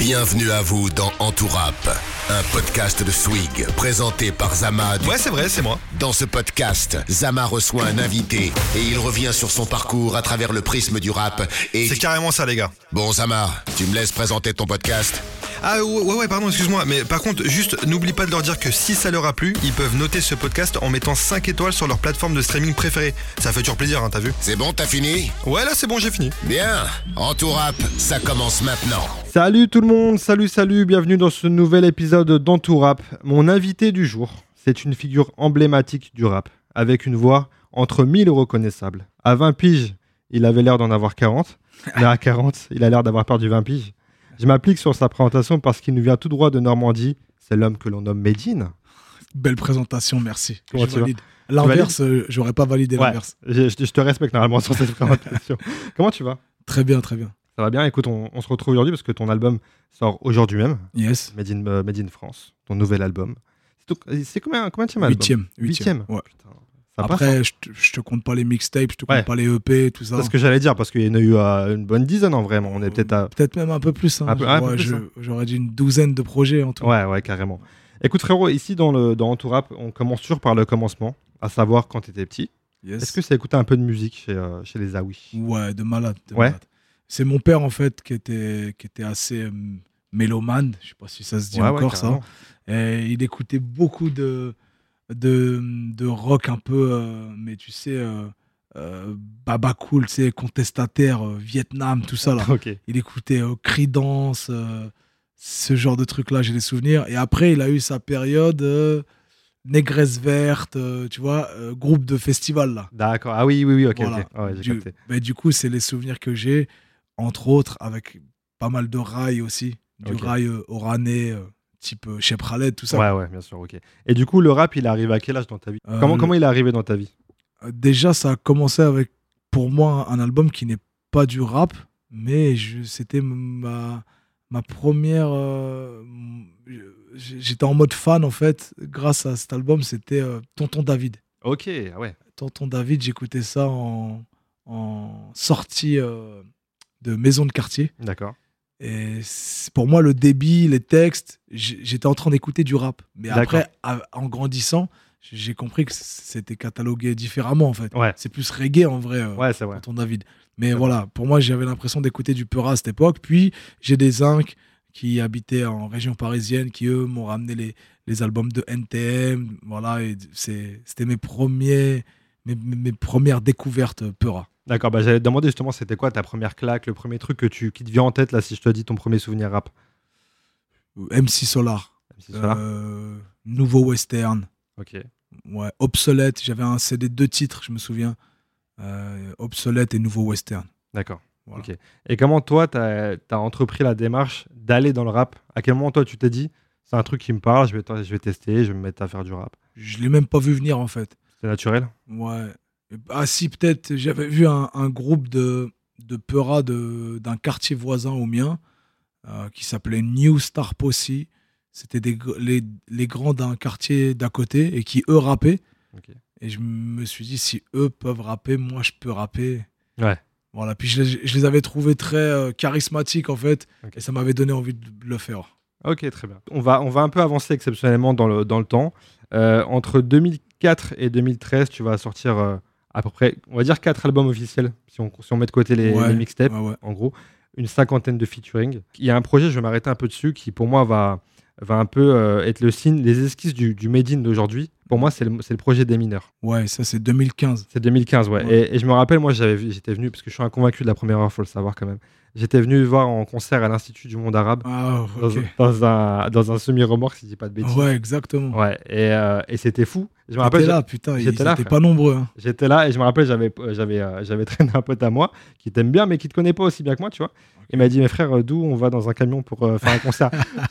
Bienvenue à vous dans Entourap, un podcast de Swig présenté par Zama. du- Ouais, c'est vrai, c'est moi. Dans ce podcast, Zama reçoit un invité et il revient sur son parcours à travers le prisme du rap. Et C'est carrément ça, les gars. bon, Zama, tu me laisses présenter ton podcast Ah ouais, ouais, ouais, pardon, excuse-moi. Mais par contre, juste, n'oublie pas de leur dire que si ça leur a plu, ils peuvent noter ce podcast en mettant 5 étoiles sur leur plateforme de streaming préférée. Ça fait toujours plaisir, hein, t'as vu C'est bon, t'as fini Ouais, là, c'est bon, j'ai fini. Bien, Entourap, ça commence maintenant. Salut tout le monde, salut salut, bienvenue dans ce nouvel épisode d'Entourap. Mon invité du jour, c'est une figure emblématique du rap, avec une voix entre mille reconnaissables. À 20 piges, il avait l'air d'en avoir 40, mais à 40, il a l'air d'avoir perdu 20 piges. Je m'applique sur sa présentation parce qu'il nous vient tout droit de Normandie, c'est l'homme que l'on nomme Medine. Belle présentation, merci. Comment je tu valide. L'inverse, euh, j'aurais pas validé Ouais, l'inverse. je, te respecte normalement sur cette présentation. Comment tu vas? Très bien, très bien. Ça va bien? Écoute, on, on se retrouve aujourd'hui parce que ton album sort aujourd'hui même. Yes. Made in, euh, Made in France, ton nouvel album. C'est C'est combien, combien de album Huitième. Huitième. Huitième? Ouais. Putain, Après, je te, je te compte pas les mixtapes, je te compte Ouais. pas les EP, tout ça. C'est ce que j'allais dire parce qu'il y en a eu euh, une bonne dizaine en vrai. On est peut-être à. Peut-être même un peu plus. hein. Ouais, plus, je- hein. J'aurais dit une douzaine de projets en tout. Ouais, ouais, carrément. Écoute, frérot, ici dans, le, dans Entourap, on commence toujours par le commencement, à savoir quand tu étais petit. Yes. Est-ce que ça écouté un peu de musique chez, euh, chez les Aouis? Ouais, de malade. de Ouais. C'est mon père, en fait, qui était, qui était assez euh, mélomane. Je sais pas si ça se dit Ouais, encore, ça. Et il écoutait beaucoup de, de, de rock un peu, euh, mais tu sais, euh, euh, Baba Cool, tu sais, contestataire, Vietnam, tout ça là. Il écoutait Creedence, ce genre de trucs-là, j'ai des souvenirs. Et après, il a eu sa période Négresse Verte, euh, tu vois, euh, groupe de festival là. D'accord. Ah oui, oui, oui, ok. Voilà. Ouais, Du, mais du coup, c'est les souvenirs que j'ai, entre autres, avec pas mal de rails aussi. Du rail euh, oranais, type euh, Shep Khaled, tout ça. Ouais, ouais, bien sûr, ok. Et du coup, le rap, il est arrivé à quel âge dans ta vie? Euh, comment, comment il est arrivé dans ta vie? Euh, déjà, ça a commencé avec, pour moi, un album qui n'est pas du rap, mais c'était ma, ma première. euh, J'étais en mode fan, en fait, grâce à cet album, c'était euh, Tonton David. Ok, ah ouais. Tonton David, j'écoutais ça en, en sortie euh, de maison de quartier. D'accord. Et pour moi, le débit, les textes, j'étais en train d'écouter du rap. Mais après, à- en grandissant, j'ai compris que c'était catalogué différemment, en fait. Ouais. C'est plus reggae, en vrai, euh, Ouais, c'est vrai. Tonton David. Mais voilà, pour moi, j'avais l'impression d'écouter du Peura à cette époque. Puis, j'ai des incs qui habitaient en région parisienne, qui, eux, m'ont ramené les, les albums de NTM. Voilà, c'était mes premiers... Mes, mes- premières découvertes euh, Peura. D'accord, bah, j'allais te demander justement, c'était quoi ta première claque, le premier truc que tu, qui te vient en tête là si je te dis ton premier souvenir rap? MC Solar, c'est là. euh, Nouveau Western, Ok. Ouais, obsolète. J'avais un CD deux titres, je me souviens. Euh, obsolète et nouveau western. D'accord. Voilà. Ok. Et comment toi, tu as, entrepris la démarche d'aller dans le rap? À quel moment toi, tu t'es dit, c'est un truc qui me parle, je vais, je vais tester, je vais me mettre à faire du rap? Je l'ai même pas vu venir en fait. C'est naturel Ouais. Ah si, peut-être. J'avais vu un, un groupe de, de Peura de- d'un quartier voisin au mien euh, qui s'appelait New Star Posse. C'était les, les grands d'un quartier d'à côté et qui eux rappaient. Et je me suis dit, si eux peuvent rapper, moi je peux rapper. Ouais. Voilà. Puis je les, je les avais trouvés très euh, charismatiques en fait. Et ça m'avait donné envie de le faire. Ok, très bien. On va, on va un peu avancer exceptionnellement dans le, dans le temps. Euh, entre 2004 et 2013, tu vas sortir euh, à peu près, on va dire, quatre albums officiels, si on, si on met de côté les, Ouais, les mixtapes. Ouais, ouais. en gros, une cinquantaine de featuring. Il y a un projet, je vais m'arrêter un peu dessus, qui pour moi va, va un peu euh, être le signe, les esquisses du, du Made in d'aujourd'hui. Pour moi, c'est le, le projet des mineurs. Ouais, ça c'est 2015. C'est 2015, ouais. Et, et je me rappelle, moi, j'étais venu, parce que je suis un convaincu de la première heure, faut le savoir quand même. J'étais venu voir en concert à l'Institut du monde arabe, Ah, dans, ok. dans un, dans un semi-remorque, si je dis pas de bêtises. Ouais, exactement. Ouais, et, euh, et c'était fou. Je me rappelle, là, putain, j'étais là, frère. pas nombreux. hein. J'étais là et je me rappelle, j'avais, euh, j'avais, euh, j'avais traîné un pote à moi qui t'aime bien, mais qui te connaît pas aussi bien que moi, tu vois. Il m'a dit, mes frères, euh, d'où on va dans un camion pour euh, faire un concert?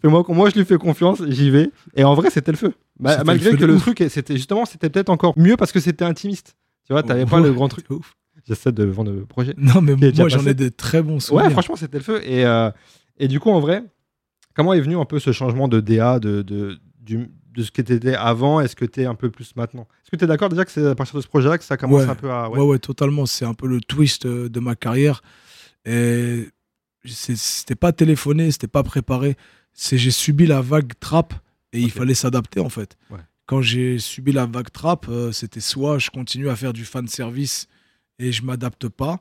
Fais-moi, moi, je lui fais confiance, j'y vais. Et en vrai, c'était le feu. Malgré le feu que le ouf. truc, c'était justement, c'était peut-être encore mieux parce que c'était intimiste. Tu vois, t'avais pas Ouais, le grand truc. ouf. J'essaie de vendre le projet. Non, mais moi j'en ai de très bons souvenirs. Ouais, franchement, c'était le feu. Et, euh, et du coup, en vrai, comment est venu un peu ce changement de DA, de, de, du- de ce que tu étais avant Est-ce que tu es un peu plus maintenant? Est-ce que tu es d'accord déjà que c'est à partir de ce projet-là que ça commence Ouais. un peu à. Ouais, ouais, totalement. C'est un peu le twist euh, de ma carrière. Et c'était pas téléphoné, c'était pas préparé. C'est j'ai subi la vague trap et il fallait s'adapter en fait. Ouais. Quand j'ai subi la vague trap, euh, c'était soit je continue à faire du fan service et je m'adapte pas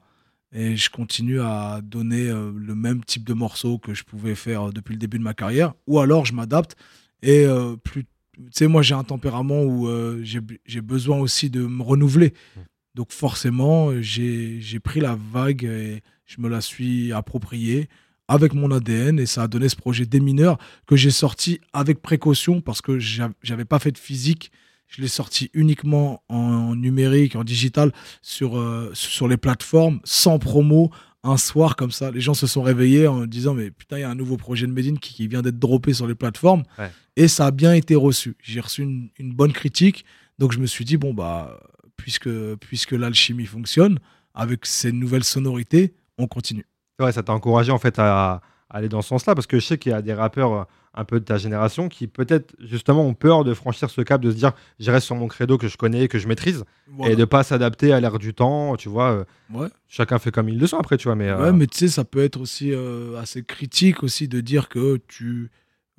et je continue à donner euh, le même type de morceau que je pouvais faire depuis le début de ma carrière, ou alors je m'adapte et euh, plus. Tu sais, moi j'ai un tempérament où euh, j'ai besoin aussi de me renouveler. Mmh. Donc forcément, j'ai pris la vague et je me la suis appropriée avec mon ADN et ça a donné ce projet des mineurs que j'ai sorti avec précaution parce que j'av- j'avais pas fait de physique. Je l'ai sorti uniquement en numérique, en digital, sur, euh, sur les plateformes, sans promo, un soir comme ça. Les gens se sont réveillés en disant Mais putain, il y a un nouveau projet de Medine qui, qui vient d'être droppé sur les plateformes. Ouais. Et ça a bien été reçu. J'ai reçu une, une bonne critique. Donc je me suis dit Bon, bah, puisque, puisque l'alchimie fonctionne, avec ces nouvelles sonorités, on continue. Ouais, ça t'a encouragé en fait à, à aller dans ce sens-là parce que je sais qu'il y a des rappeurs euh, un peu de ta génération qui peut-être justement ont peur de franchir ce cap, de se dire je reste sur mon credo que je connais, que je maîtrise Voilà. et de pas s'adapter à l'air du temps, tu vois. euh, Ouais. chacun fait comme il le sent après, tu vois. Mais, euh, mais tu sais, ça peut être aussi euh, assez critique aussi de dire que tu,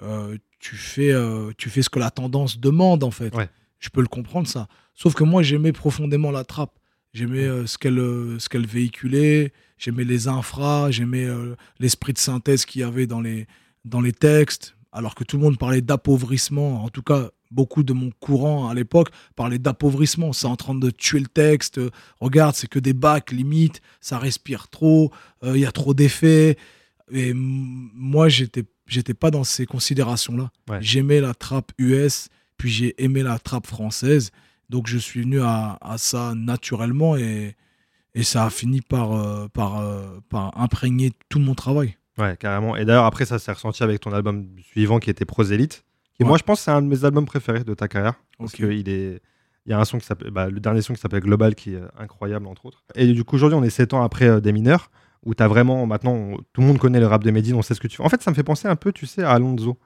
euh, tu, fais, tu fais ce que la tendance demande, en fait. Ouais. Je peux le comprendre, ça. Sauf que moi, j'aimais profondément la trappe. J'aimais ce qu'elle ce qu'elle véhiculait, j'aimais les infras, j'aimais euh, l'esprit de synthèse qu'il y avait dans les, dans les textes, alors que tout le monde parlait d'appauvrissement. En tout cas, beaucoup de mon courant à l'époque parlait d'appauvrissement. C'est en train de tuer le texte. Euh, Regarde, c'est que des bacs, limite, ça respire trop, euh, il y a trop d'effets. Et moi, j'étais j'étais pas dans ces considérations-là. Ouais. J'aimais la trappe US, puis j'ai aimé la trappe française. Donc je suis venu à, à ça naturellement et, et ça a fini par, euh, par, euh, par imprégner tout mon travail. Ouais, carrément. Et d'ailleurs, après, ça s'est ressenti avec ton album suivant qui était Prosélite. Et Ouais. moi, je pense que c'est un de mes albums préférés de ta carrière. Parce qu'il est. Il y a un son qui s'appelle. bah, le dernier son qui s'appelle Global qui est incroyable, entre autres. Et du coup, aujourd'hui, on est 7 ans après euh, Des Mineurs, où tu as vraiment. Maintenant, on- tout le monde connaît le rap de Medine, on sait ce que tu fais. En fait, ça me fait penser un peu, tu sais, à Alonso,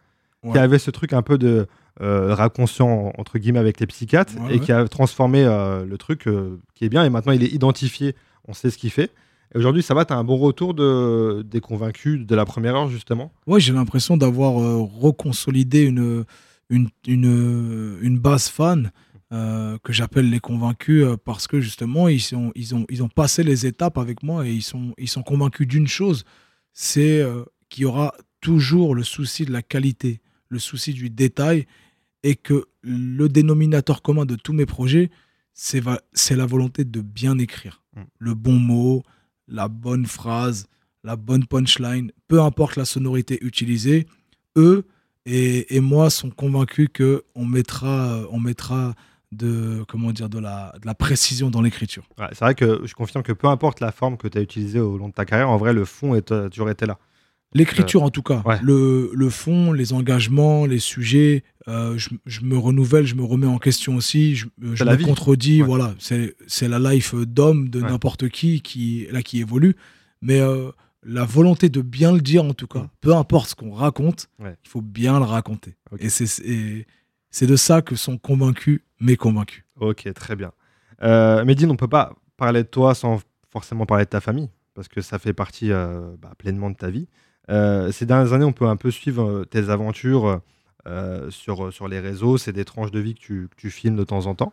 qui avait ce truc un peu de euh, rap conscient, entre guillemets, avec les psychiatres, Ouais, et ouais. qui a transformé euh, le truc euh, qui est bien. Et maintenant, il est identifié, on sait ce qu'il fait. Et aujourd'hui, ça va, tu as un bon retour de, des convaincus de la première heure, justement? Ouais, j'ai l'impression d'avoir euh, reconsolidé une, une, une, une base fan que j'appelle les convaincus parce que justement, ils, sont, ils, ont, ils ont passé les étapes avec moi et ils sont, ils sont convaincus d'une chose c'est qu'il y aura toujours le souci de la qualité, le souci du détail et que le dénominateur commun de tous mes projets, c'est la volonté de bien écrire. Mm. Le bon mot, la bonne phrase, la bonne punchline, peu importe la sonorité utilisée, eux et, et moi sont convaincus que on mettra, on mettra de, comment dire, de, la, de la précision dans l'écriture. Ouais, c'est vrai que je confirme que peu importe la forme que tu as utilisée au long de ta carrière, en vrai, le fond est, toujours été là. L'écriture en tout cas, ouais. le, le fond, les engagements, les sujets, euh, je, je me renouvelle, je me remets en question aussi, je, je C'est la me vie. contredis, Ouais. voilà, c'est la life d'homme de Ouais. n'importe qui qui là qui évolue, mais euh, la volonté de bien le dire en tout cas, Mm. peu importe ce qu'on raconte, il faut bien le raconter. Et c'est de ça que sont convaincus mes convaincus. Ok, très bien. Euh, Medine, on peut pas parler de toi sans forcément parler de ta famille, parce que ça fait partie euh, bah, pleinement de ta vie. Euh, ces dernières années, on peut un peu suivre euh, tes aventures euh, sur, sur les réseaux. C'est des tranches de vie que tu, que tu filmes de temps en temps.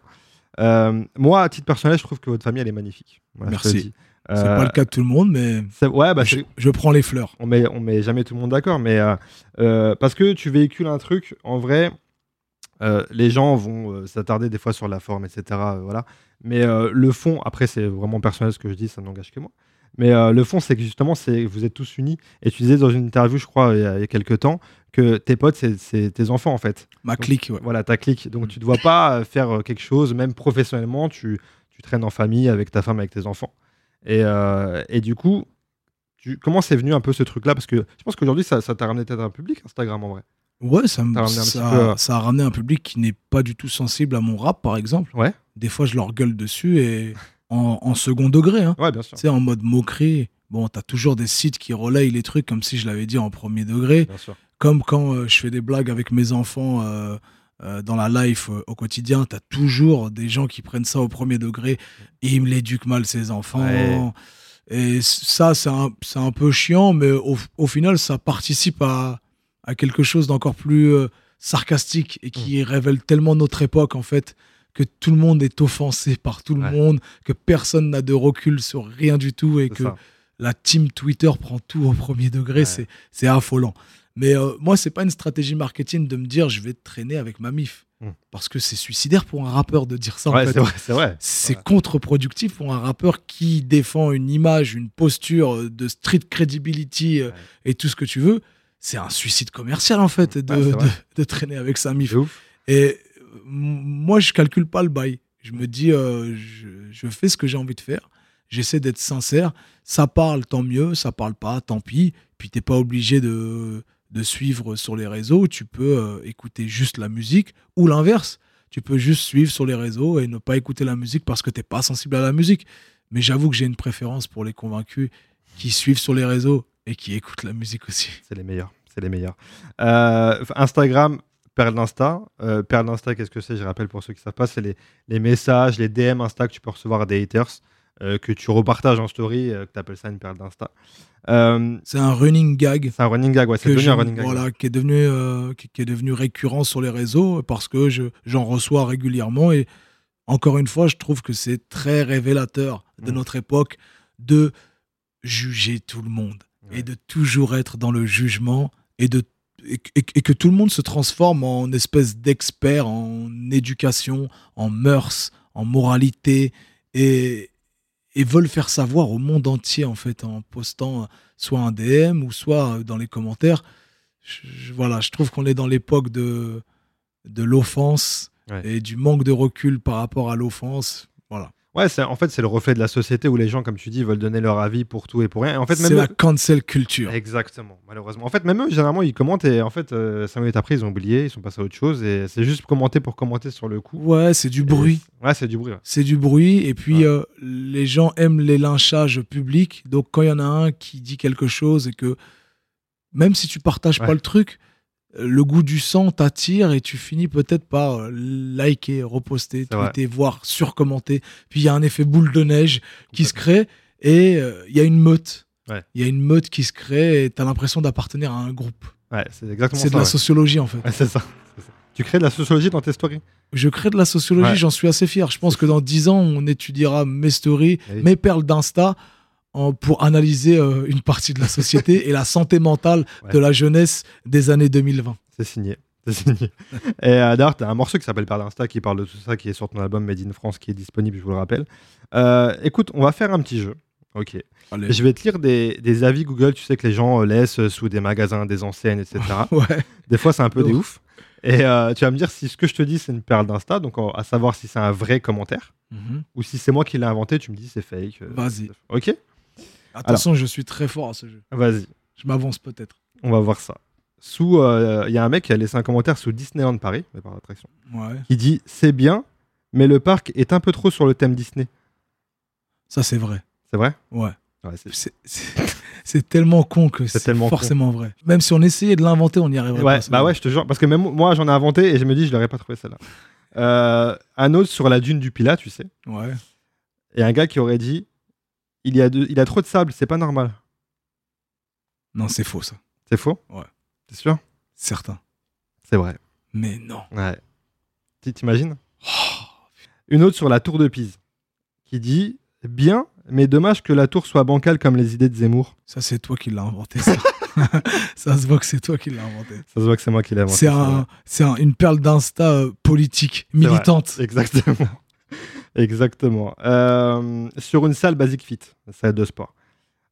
Moi, à titre personnel, je trouve que votre famille, elle est magnifique. Voilà, Merci. C'est Euh, pas le cas de tout le monde, mais Ouais, bah, je, prends les fleurs. on met, on met jamais tout le monde d'accord, mais euh, euh, parce que tu véhicules un truc, en vrai, les gens vont s'attarder des fois sur la forme, etc. voilà. Mais le fond, après, c'est vraiment personnel ce que je dis, ça n'engage que moi. Mais euh, le fond, c'est que justement, c'est vous êtes tous unis. Et tu disais dans une interview, je crois, il y a, il y a quelques temps, que tes potes, c'est- tes enfants, en fait. Ma Donc, clique, ouais. Voilà, ta clique. Donc Mm. tu ne dois pas euh, faire euh, quelque chose, même professionnellement, tu, tu traînes en famille avec ta femme, avec tes enfants. Et, euh, et du coup, tu, comment c'est venu un peu ce truc-là? Parce que je pense qu'aujourd'hui, ça t'a ramené peut-être un public, Instagram, en vrai. Ouais, ça, me- peu, ça a ramené un public qui n'est pas du tout sensible à mon rap, par exemple. Ouais. Des fois, je leur gueule dessus et en, en second degré, hein. Ouais, bien sûr. tu sais, en mode moquerie. Bon, t'as toujours des sites qui relayent les trucs comme si je l'avais dit en premier degré. Bien sûr. Comme quand euh, je fais des blagues avec mes enfants euh, euh, dans la life euh, au quotidien, t'as toujours des gens qui prennent ça au premier degré et ils me l'éduquent mal, ces enfants. Ouais. Et ça, c'est un, un peu chiant, mais au, au final, ça participe à, à quelque chose d'encore plus euh, sarcastique et qui révèle tellement notre époque, en fait, que tout le monde est offensé par tout le Ouais. monde, que personne n'a de recul sur rien du tout et que ça. la team Twitter prend tout au premier degré. Ouais. C'est, affolant. Mais euh, moi, c'est pas une stratégie marketing de me dire je vais traîner avec ma mif. Mm. Parce que c'est suicidaire pour un rappeur de dire ça. Ouais, c'est contre-productif pour un rappeur qui défend une image, une posture de street credibility euh, et tout ce que tu veux. C'est un suicide commercial en fait de, c'est de, traîner avec sa mif. Et euh, moi, je calcule pas le bail. Je me dis, euh, je, fais ce que j'ai envie de faire. J'essaie d'être sincère. Ça parle, tant mieux. Ça parle pas, tant pis. Puis t'es pas obligé de, de suivre sur les réseaux. Tu peux euh, écouter juste la musique ou l'inverse. Tu peux juste suivre sur les réseaux et ne pas écouter la musique parce que t'es pas sensible à la musique. Mais j'avoue que j'ai une préférence pour les convaincus qui suivent sur les réseaux et qui écoutent la musique aussi. C'est les meilleurs. C'est les meilleurs. Euh, Instagram, Perle d'Insta. Euh, Perle d'Insta, qu'est-ce que c'est? Je rappelle pour ceux qui ne savent pas, c'est les, les messages, les DM Insta que tu peux recevoir des haters, euh, que tu repartages en story, euh, que tu appelles ça une perle d'Insta. Euh, C'est un running gag c'est un running gag, ouais. C'est devenu je- un running gag. voilà, qui est devenu qui, qui est devenu récurrent sur les réseaux parce que je j'en reçois régulièrement et encore une fois je trouve que c'est très révélateur de Mm. notre époque de juger tout le monde Ouais. et de toujours être dans le jugement et de et, et- et que tout le monde se transforme en espèce d'expert en éducation, en mœurs, en moralité et et veulent faire savoir au monde entier en fait en postant soit un DM ou soit dans les commentaires. Je- je- voilà, je trouve qu'on est dans l'époque de, de l'offense Ouais. et du manque de recul par rapport à l'offense. Voilà. Ouais, c'est- en fait, c'est le reflet de la société où les gens, comme tu dis, veulent donner leur avis pour tout et pour rien. Et en fait, même C'est la eux- cancel culture. Exactement, malheureusement. En fait, même eux, généralement, ils commentent et en fait, euh, cinq minutes après, ils ont oublié, ils sont passés à autre chose et c'est juste commenter pour commenter sur le coup. Ouais, c'est du Et- bruit. Ouais, c'est du bruit. ouais. C'est du bruit. Et puis, Ouais. euh, les gens aiment les lynchages publics. Donc, quand il y en a un qui dit quelque chose et que même si tu partages Ouais. pas le truc, le goût du sang t'attire et tu finis peut-être par euh, liker, reposter, tweeter, voire surcommenter. Puis, il y a un effet boule de neige qui se crée et euh, il y a une meute. Ouais. Il y a une meute qui se crée et tu as l'impression d'appartenir à un groupe. Ouais, c'est exactement C'est de la ouais. sociologie, en fait. C'est ça. Tu crées de la sociologie dans tes stories? Je crée de la sociologie, j'en suis assez fier. Je pense que dans 10 ans, on étudiera mes stories, Eh mes perles d'Insta en- pour analyser euh, une partie de la société et la santé mentale Ouais. de la jeunesse des années 2020. C'est signé. C'est signé. Et euh, d'ailleurs, tu as un morceau qui s'appelle Perle d'Insta qui parle de tout ça, qui est sur ton album Made in France, qui est disponible, je vous le rappelle. Euh, écoute, on va faire un petit jeu. Ok. Allez. Je vais te lire des, des avis Google, tu sais que les gens euh, laissent sous des magasins, des enseignes, etc. Ouais. Des fois, c'est un peu des ouf. Et euh, tu vas me dire si ce que je te dis, c'est une perle d'Insta, donc à savoir si c'est un vrai commentaire, Mhm. ou si c'est moi qui l'ai inventé, tu me dis c'est fake. Vas-y. Ok Attention, je suis très fort à ce jeu. Vas-y, Je m'avance peut-être. on va voir ça. Sous, euh, il y a un mec qui a laissé un commentaire sous Disneyland Paris, par attraction, Ouais. qui dit c'est bien, mais le parc est un peu trop sur le thème Disney. Ça, c'est vrai. C'est vrai? Ouais. Ouais, c'est- tellement con que c'est con. forcément vrai. Même si on essayait de l'inventer, on n'y arriverait Ouais, pas. bah ouais, je te jure, parce que même moi j'en ai inventé et je me dis je l'aurais pas trouvé celle-là. Euh, un autre sur la dune du Pilat, tu sais, Ouais. et un gars qui aurait dit il y a, de- il a trop de sable, c'est pas normal. Non, c'est faux, ça. C'est faux? Ouais. T'es sûr? Certain. C'est vrai. Mais non. Ouais. Tu t'imagines? Une autre sur la tour de Pise qui dit bien, mais dommage que la tour soit bancale comme les idées de Zemmour. Ça, c'est toi qui l'as inventé, ça. ça se voit que c'est toi qui l'as inventé. Ça se voit que c'est moi qui l'ai inventé. C'est un, une perle d'insta euh, politique, vrai. militante. Exactement. Exactement. Euh, sur une salle Basic Fit, salle de sport.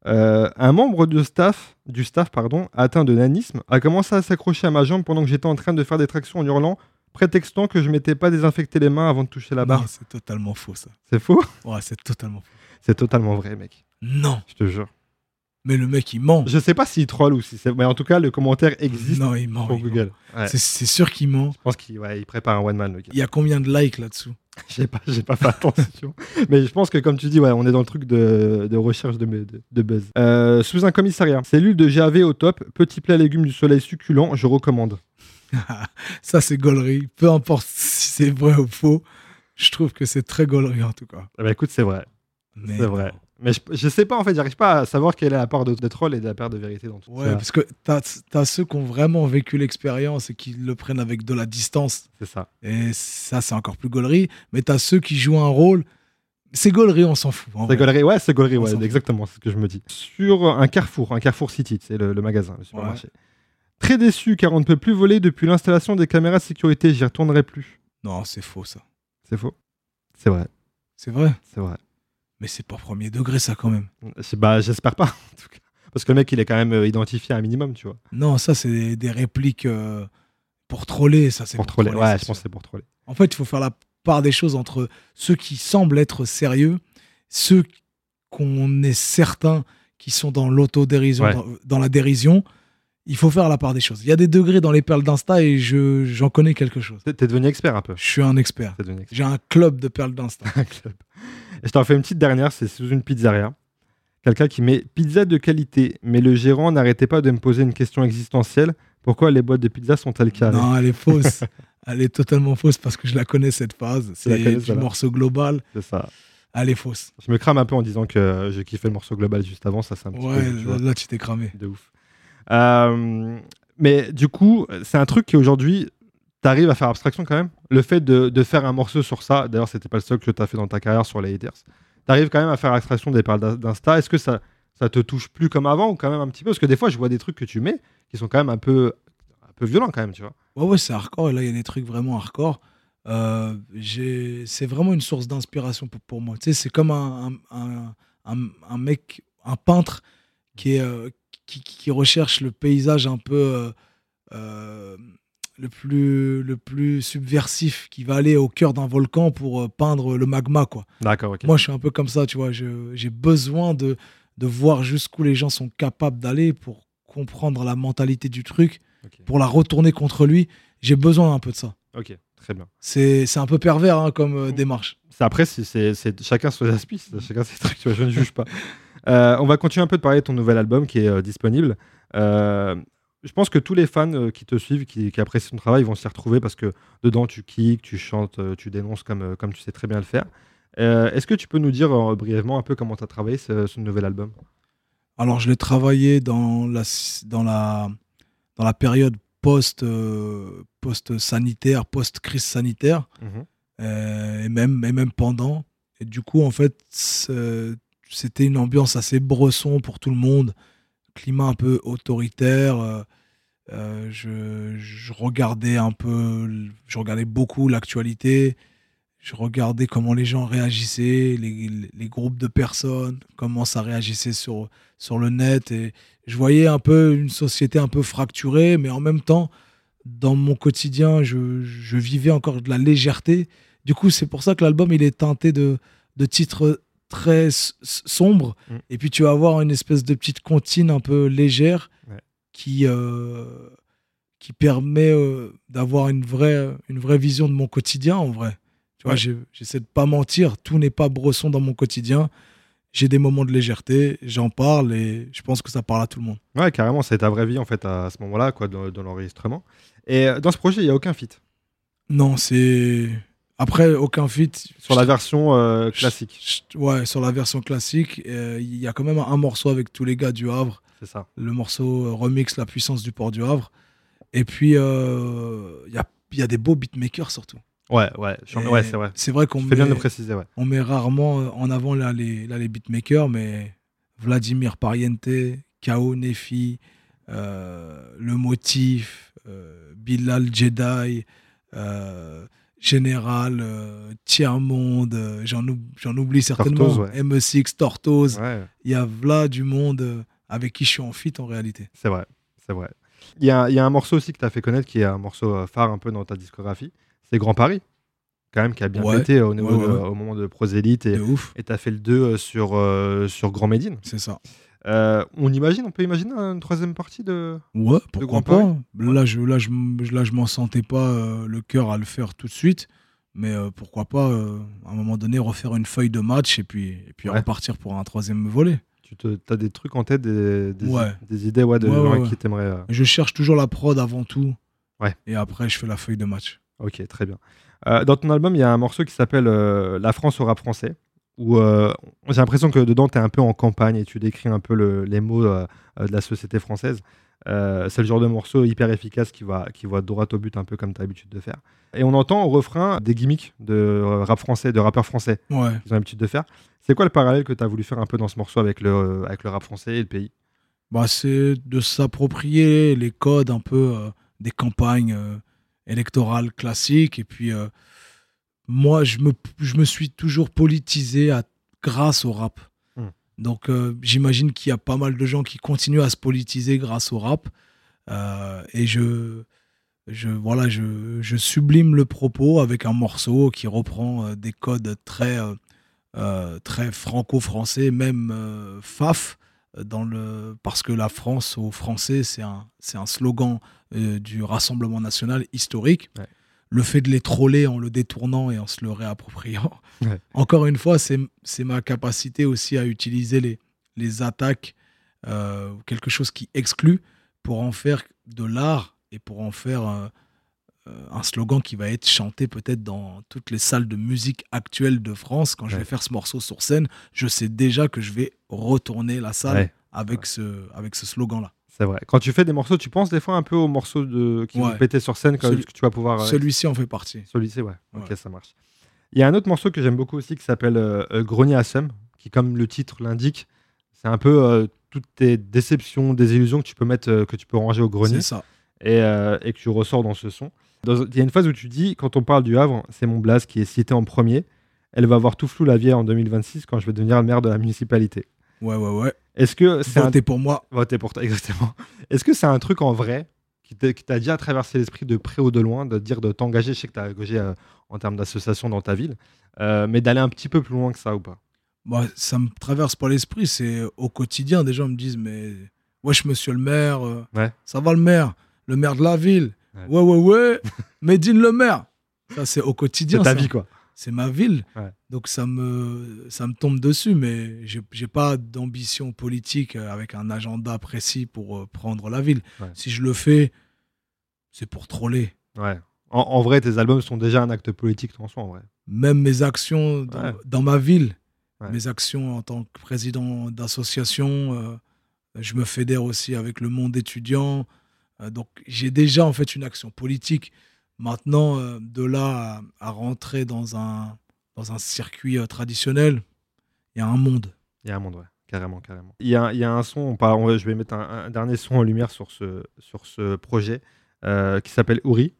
Euh, un membre de staff, du staff pardon, atteint de nanisme a commencé à s'accrocher à ma jambe pendant que j'étais en train de faire des tractions en hurlant, prétextant que je m'étais pas désinfecté les mains avant de toucher la barre. Non, c'est totalement faux, ça. C'est faux? Ouais, c'est totalement faux. C'est totalement vrai, mec. Non. Je te jure. Mais le mec, il ment. Je sais pas s'il troll ou si c'est. Mais en tout cas, le commentaire existe Non, il ment. il ment. Google. Ouais. C'est- sûr qu'il ment. Je pense qu'il ouais, il prépare un one man, le gars. Il y a combien de likes là-dessous J'ai pas, j'ai pas fait attention. Mais je pense que, comme tu dis, ouais, on est dans le truc de, de recherche de, de, de buzz. Euh, sous un commissariat. Cellule de GAV au top. Petit plat légumes du soleil succulent. Je recommande. Ça, c'est gaulerie. Peu importe si c'est vrai ou faux, je trouve que c'est très gaulerie en tout cas. Ben, écoute, c'est vrai. C'est vrai. Mais je, je sais pas en fait, j'arrive pas à savoir quelle est la part de, de troll et de la part de vérité dans tout Ouais, ça. parce que t'as as ceux qui ont vraiment vécu l'expérience et qui le prennent avec de la distance. C'est ça. Et ça, c'est encore plus gaulerie. Mais t'as ceux qui jouent un rôle. C'est gaulerie, on s'en fout. C'est gaulerie, ouais, c'est gaulerie, ouais, exactement, c'est ce que je me dis. Sur un Carrefour, un Carrefour City, c'est le, le magasin, le supermarché. Très déçu car on ne peut plus voler depuis l'installation des caméras de sécurité, j'y retournerai plus. Non, c'est faux, ça. C'est faux. C'est vrai, C'est vrai. c'est vrai. Mais c'est pas premier degré, ça, quand même. Bah, j'espère pas, en tout cas. Parce que le mec, il est quand même euh, identifié à un minimum, tu vois. Non, ça, c'est des, des répliques euh, pour troller. Ça, c'est Pour troller. Ouais, je pense c'est pour troller. En fait, il faut faire la part des choses entre ceux qui semblent être sérieux, ceux qu'on est certain qui sont dans l'autodérision, Ouais. dans, dans la dérision. Il faut faire la part des choses. Il y a des degrés dans les perles d'Insta et je, j'en connais quelque chose. T'es devenu expert un peu. Je suis un expert. J'ai un club de perles d'Insta. un club. Et je t'en fais une petite dernière, c'est sous une pizzeria. Quelqu'un qui met pizza de qualité, mais le gérant n'arrêtait pas de me poser une question existentielle. Pourquoi les boîtes de pizza sont-elles carrées Non, elle est fausse. elle est totalement fausse parce que je la connais cette phase. C'est du morceau global. C'est ça. Elle est fausse. Je me crame un peu en disant que j'ai kiffé le morceau global juste avant, ça c'est un petit Ouais, peu, là, tu t'es cramé. de ouf. Euh, mais du coup, c'est un truc qui aujourd'hui, t'arrives à faire abstraction quand même. Le fait de, de faire un morceau sur ça, d'ailleurs c'était pas le seul que t'as fait dans ta carrière sur les haters, t'arrives quand même à faire abstraction des paroles d'In- d'Insta. Est-ce que ça, ça te touche plus comme avant ou quand même un petit peu? Parce que des fois, je vois des trucs que tu mets qui sont quand même un peu, un peu violents quand même, tu vois. Ouais, ouais, c'est hardcore. Et là, il y a des trucs vraiment hardcore. Euh, c'est vraiment une source d'inspiration pour, pour moi. Tu sais, c'est comme un- un mec, un peintre qui, est, euh, qui, qui recherche le paysage un peu euh, euh, le, plus, le plus subversif, qui va aller au cœur d'un volcan pour euh, peindre le magma, quoi. D'accord. Moi, je suis un peu comme ça, tu vois. J'ai besoin de, de voir jusqu'où les gens sont capables d'aller pour comprendre la mentalité du truc, pour la retourner contre lui. J'ai besoin un peu de ça. Ok, très bien. C'est un peu pervers hein, comme euh, démarche. Après, c'est- chacun ses aspects, c'est- chacun ses trucs, tu vois, je ne juge pas. Euh, on va continuer un peu de parler de ton nouvel album qui est euh, disponible. Euh, je pense que tous les fans qui te suivent, qui, qui apprécient ton travail, vont s'y retrouver parce que dedans, tu kicks, tu chantes, tu dénonces comme, comme tu sais très bien le faire. Est-ce que tu peux nous dire brièvement un peu comment tu as travaillé ce, ce nouvel album? Alors, je l'ai travaillé dans la, dans la, dans la période post, euh, post-sanitaire, post-crise sanitaire, euh, et, même, et même pendant. Et du coup, en fait, c'était une ambiance assez bresson pour tout le monde, climat un peu autoritaire. euh, euh, je, regardais un peu, je regardais beaucoup l'actualité. Je regardais comment les gens réagissaient, les, les groupes de personnes, comment ça réagissait sur, sur le net. Et je voyais un peu une société un peu fracturée, mais en même temps, dans mon quotidien, je, je vivais encore de la légèreté. Du coup, c'est pour ça que l'album, il est teinté de, de titres très s- s- sombres. Mm. Et puis, tu vas avoir une espèce de petite comptine un peu légère Ouais. qui, euh, qui permet euh, d'avoir une vraie, une vraie vision de mon quotidien, en vrai. Tu vois, Ouais. j'essaie de pas mentir. Tout n'est pas bresson dans mon quotidien. J'ai des moments de légèreté, j'en parle et je pense que ça parle à tout le monde. Ouais, carrément, c'est ta vraie vie en fait à ce moment-là, quoi, dans, dans l'enregistrement. Et euh, dans ce projet, il n'y a aucun feat? Non, c'est. Après, aucun feat. Sur la version euh, classique, Ouais, sur la version classique, euh, il y a quand même un morceau avec tous les gars du Havre, c'est ça. le morceau euh, remix La puissance du port du Havre. Et puis, il y, a, y a des beaux beatmakers surtout. Ouais, ouais, ouais, c'est vrai. C'est vrai qu'on fais bien de met, préciser, ouais. on met rarement en avant là, les, là, les beatmakers, mais Vladimir Pariente, Kao Nefi, euh, Le Motif, Bilal Jedi, Général, euh, Tiers Monde, euh, j'en oub- j'en oublie certainement, Tortoise, ouais. ME6, Tortoise. Ouais, Il y a là du monde euh, avec qui je suis en fit en réalité. c'est vrai, c'est vrai. Il y a, il y a un morceau aussi que tu as fait connaître qui est un morceau phare un peu dans ta discographie. C'est Grand Paris, quand même, qui a bien Ouais. pété au, niveau de- au moment de Prosélite. Et tu as fait le 2 sur, euh, sur Grand Médine. c'est ça. Euh, on imagine, on peut imaginer une troisième partie de. Ouais, pourquoi pas. Là, je, là, je, là, je m'en sentais pas euh, le cœur à le faire tout de suite. Mais euh, pourquoi pas, à un moment donné, refaire une feuille de match et puis, et puis Ouais. repartir pour un troisième volet. Tu te, as des trucs en tête, des, des, Ouais. des idées ouais, de gens qui t'aimerais. euh, Je cherche toujours la prod avant tout. Ouais. Et après, je fais la feuille de match. Ok, très bien. Dans ton album, il y a un morceau qui s'appelle La France au rap français. Où euh, j'ai l'impression que dedans, tu es un peu en campagne et tu décris un peu le- les mots euh, euh, de la société française. Euh, c'est le genre de morceau hyper efficace qui va, qui va droit au but, un peu comme tu as l'habitude de faire. Et on entend au refrain des gimmicks de rap français, de rappeurs français Ouais. qu'ils ont l'habitude de faire. C'est quoi le parallèle que tu as voulu faire un peu dans ce morceau avec le, avec le rap français et le pays? Bah, c'est de s'approprier les codes un peu des campagnes électorales classiques. Et puis, moi, je me, je me suis toujours politisé à- grâce au rap. Hmm. Donc, euh, j'imagine qu'il y a pas mal de gens qui continuent à se politiser grâce au rap. Euh, et je, je, voilà, je, je sublime le propos avec un morceau qui reprend euh, des codes très, très franco-français, même faf dans le parce que la France aux Français c'est un un slogan du Rassemblement national historique. Ouais. Le fait de les troller en le détournant et en se le réappropriant. Ouais. Encore une fois, c'est ma capacité aussi à utiliser les les attaques euh, quelque chose qui exclut pour en faire de l'art et pour en faire euh, euh, un slogan qui va être chanté peut-être dans toutes les salles de musique actuelles de France. Quand je vais faire ce morceau sur scène, je sais déjà que je vais retourner la salle Ouais. avec, ce, avec ce slogan-là. C'est vrai. Quand tu fais des morceaux, tu penses des fois un peu aux morceaux de... qui vont Ouais. péter sur scène quand Celui- que tu vas pouvoir. euh, Celui-ci en fait partie. Celui-ci, ouais. Ok, ça marche. Il y a un autre morceau que j'aime beaucoup aussi qui s'appelle euh, euh, Grenier à Somme, qui, comme le titre l'indique, c'est un peu euh, toutes tes déceptions, désillusions que tu peux mettre, euh, que tu peux ranger au grenier C'est ça. et, et que tu ressors dans ce son. Il y a une phase où tu dis, quand on parle du Havre, c'est mon Blas qui est cité en premier. Elle va avoir tout flou la vieille en 2026 quand je vais devenir maire de la municipalité. Ouais, ouais, ouais. Est-ce que c'est un... Votez pour moi. Voter pour toi, exactement. Est-ce que c'est un truc en vrai qui t'a déjà traversé l'esprit de près ou de loin, de dire de t'engager? Je sais que tu as engagé euh, en termes d'association dans ta ville, euh, mais d'aller un petit peu plus loin que ça ou pas? Moi, ça me traverse pas l'esprit. C'est au quotidien. Des gens me disent Mais wesh, monsieur le maire, euh, Ouais. ça va le maire? Le maire de la ville? Ouais. Ouais, ouais, ouais. Médine le maire Ça, c'est au quotidien. C'est ta ça. vie, quoi. C'est ma ville. Ouais. Donc ça me, ça me tombe dessus, mais j'ai j'ai pas d'ambition politique euh, avec un agenda précis pour euh, prendre la ville. Ouais. Si je le fais, c'est pour troller. Ouais. En, en vrai, tes albums sont déjà un acte politique en soi, en vrai. Même mes actions dans, ma ville, mes actions en tant que président d'association, euh, je me fédère aussi avec le monde étudiant. Euh, donc j'ai déjà en fait une action politique. Maintenant, euh, de là à, à rentrer dans un, dans un circuit euh, traditionnel, il y a un monde. Il y a un monde, ouais. Carrément, carrément. Il y a, il y a un son, on parle- on va- je vais mettre un, un dernier son en lumière sur ce, sur ce projet euh, qui s'appelle Ouri,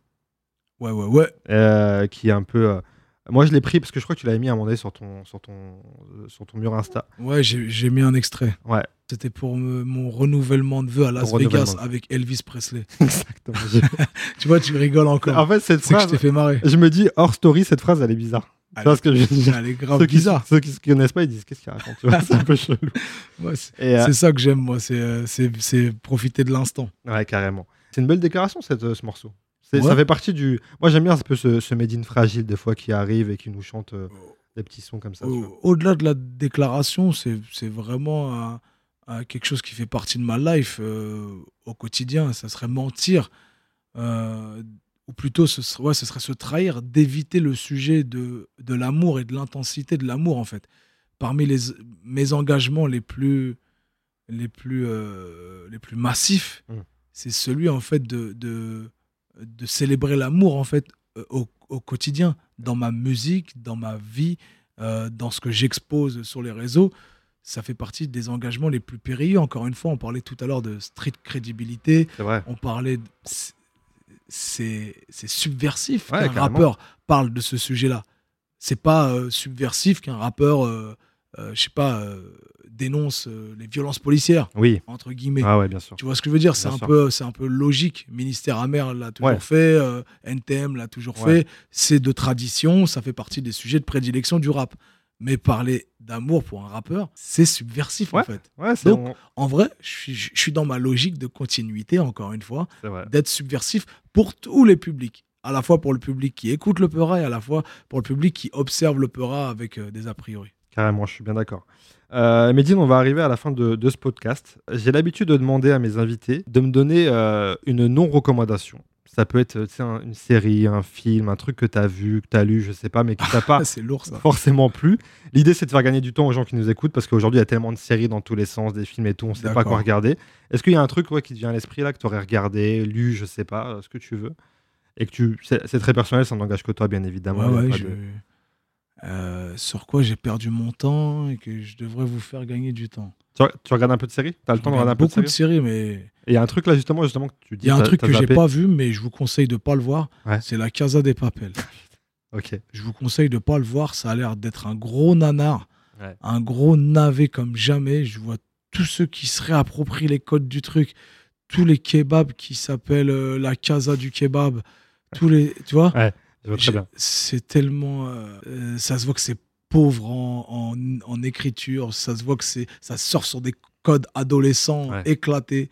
Ouais, ouais, ouais. qui est un peu. Moi, je l'ai pris parce que je crois que tu l'avais mis à un moment donné sur ton, sur ton, euh, sur ton mur Insta. Ouais, j'ai mis un extrait. Ouais. C'était pour me- mon renouvellement de vœux à Las Vegas avec Elvis Presley. Exactement. Tu vois, tu rigoles encore. en fait, cette C'est que je phrase, t'ai fait marrer. je me dis, hors story, cette phrase, elle est bizarre. Vois ce que je veux dire? Elle est grave ceux qui, bizarre. ceux qui se connaissent pas, ils disent qu'est-ce qu'il raconte C'est un peu chelou. Ouais, c'est euh, c'est ça que j'aime, moi. C'est euh, c'est- c'est profiter de l'instant. ouais, carrément. C'est une belle déclaration, cette, ce morceau. Ouais. Ça fait partie du. Moi, j'aime bien un peu ce, ce Made in fragile, des fois, qui arrive et qui nous chante euh, des petits sons comme ça. Au- Au-delà de la déclaration, c'est vraiment un- un- quelque chose qui fait partie de ma life euh, au quotidien. Ça serait mentir, euh, ou plutôt ce serait, ouais, ce serait se trahir, d'éviter le sujet de, de l'amour et de l'intensité de l'amour, en fait. Parmi les, mes engagements les plus, les plus, les plus massifs, Mm. c'est celui, en fait, de, de, de célébrer l'amour, en fait, euh, au, au quotidien, dans ma musique, dans ma vie, euh, dans ce que j'expose sur les réseaux, ça fait partie des engagements les plus périlleux. Encore une fois, on parlait tout à l'heure de street crédibilité, C'est vrai. on parlait. de- c'est- subversif Ouais, qu'un rappeur parle de ce sujet-là. C'est pas euh, subversif qu'un rappeur, euh, je sais pas, dénonce euh, les violences policières, Oui. entre guillemets. Ah ouais, bien sûr. Tu vois ce que je veux dire? C'est un, sûr. peu, un peu logique. Ministère amer l'a toujours Ouais. fait, euh, NTM l'a toujours Ouais. fait. C'est de tradition, ça fait partie des sujets de prédilection du rap. Mais parler d'amour pour un rappeur, c'est subversif en fait. Donc, on- En vrai, je suis, dans ma logique de continuité, encore une fois, d'être subversif pour tous les publics. À la fois pour le public qui écoute le Peura et à la fois pour le public qui observe le Peura avec euh, des a priori. Carrément, je suis bien d'accord. Euh, Medine, on va arriver à la fin de, de ce podcast. J'ai l'habitude de demander à mes invités de me donner euh, une non-recommandation. Ça peut être tu un- une série, un film, un truc que tu as vu, que tu as lu, je sais pas, mais qui t'a pas lourd ça. forcément plu. L'idée, c'est de faire gagner du temps aux gens qui nous écoutent parce qu'aujourd'hui, il y a tellement de séries dans tous les sens, des films et tout, on sait pas quoi regarder. Est-ce qu'il y a un truc ouais, qui te vient à l'esprit là que tu aurais regardé, lu, je sais pas, euh, ce que tu veux et que tu c'est très personnel, ça n'engage que toi bien évidemment. Ouais, ouais, je- de- Euh, sur quoi j'ai perdu mon temps et que je devrais vous faire gagner du temps. tu, tu regardes un peu de séries T'as le temps de regarder un peu de beaucoup de séries séries, mais Et il y a un truc là justement, justement que tu dis. il y a un truc que j'ai pas vu, mais je vous conseille de pas le voir. Ouais. C'est la Casa des Papel. Ok. Je vous conseille de pas le voir. Ça a l'air d'être un gros nanar, Ouais. un gros navet comme jamais. Je vois tous ceux qui se réapproprient les codes du truc, tous les kebabs qui s'appellent euh, la Casa du kebab, tous les, tu vois? Ouais, C'est tellement. euh, euh, ça se voit que c'est pauvre en, en- en écriture. Ça se voit que c'est ça sort sur des codes adolescents Ouais. éclatés.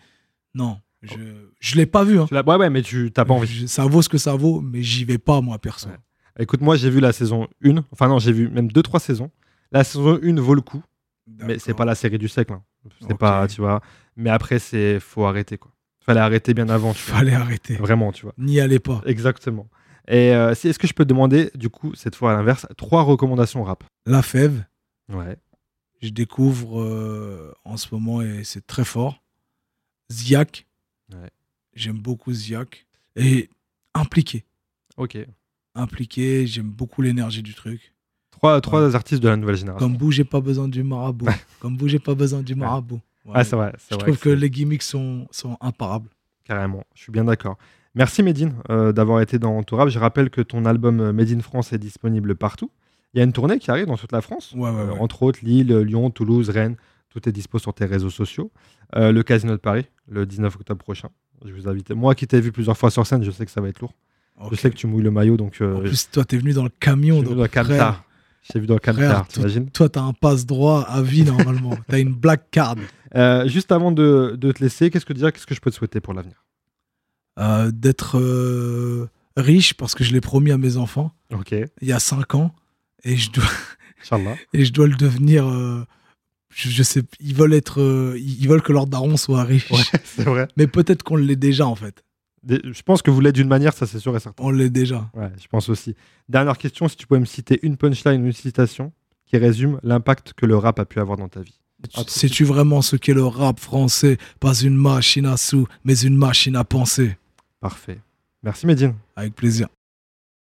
Non, je je l'ai pas vu. Hein. Ouais, ouais, mais tu t'as pas envie. Je- ça vaut ce que ça vaut, mais j'y vais pas moi perso. Ouais. Écoute, moi j'ai vu la saison 1, enfin non, j'ai vu même 2-3 saisons. La saison 1 vaut le coup, mais c'est pas la série du siècle. hein. C'est pas, tu vois. Mais après, c'est faut arrêter quoi. Fallait arrêter bien avant. Tu vois. Fallait arrêter. Vraiment, tu vois. N'y allez pas. Exactement. Et euh, si- est-ce que je peux te demander, du coup, cette fois à l'inverse, trois recommandations rap? La fève, Ouais. je découvre euh, en ce moment et c'est très fort. Ziak, Ouais. j'aime beaucoup Ziak et impliqué. Ok. Impliqué, j'aime beaucoup l'énergie du truc. Trois, trois artistes de la nouvelle génération. Comme vous, j'ai pas besoin du marabout. Comme vous, j'ai pas besoin du marabout. Ouais. Ah, c'est vrai. Je vrai trouve que les gimmicks sont, sont imparables. Carrément, je suis bien d'accord. Merci Medine euh, d'avoir été dans rap. Je rappelle que ton album euh, Made in France est disponible partout. Il y a une tournée qui arrive dans toute la France. Ouais, ouais, Euh, entre autres Lille, Lyon, Toulouse, Rennes. Tout est dispo sur tes réseaux sociaux. Euh, le Casino de Paris, le 19 octobre prochain. Je vous invite. Moi qui t'ai vu plusieurs fois sur scène, je sais que ça va être lourd. Je sais que tu mouilles le maillot, donc En plus, toi, t'es venu dans le camion. dans le camtar. Je t'ai vu dans le camtar, t'imagines toi, t'as un passe droit à vie normalement. t'as une black card. Juste avant de, de te laisser, qu'est-ce que déjà, qu'est-ce que je peux te souhaiter pour l'avenir? Euh, D'être euh, riche parce que je l'ai promis à mes enfants il y a 5 ans et je dois, et je dois le devenir. euh, je, je sais, ils veulent être, ils veulent que leur daron soit riche. Ouais, c'est vrai. Mais peut-être qu'on l'est déjà en fait. Je pense que vous l'êtes d'une manière, ça c'est sûr et certain. On l'est déjà. Ouais, je pense aussi. Dernière question, si tu pouvais me citer une punchline une citation qui résume l'impact que le rap a pu avoir dans ta vie. Truc Sais-tu vraiment ce qu'est le rap français? Pas une machine à sous, mais une machine à penser. Parfait. Merci Medine. Avec plaisir.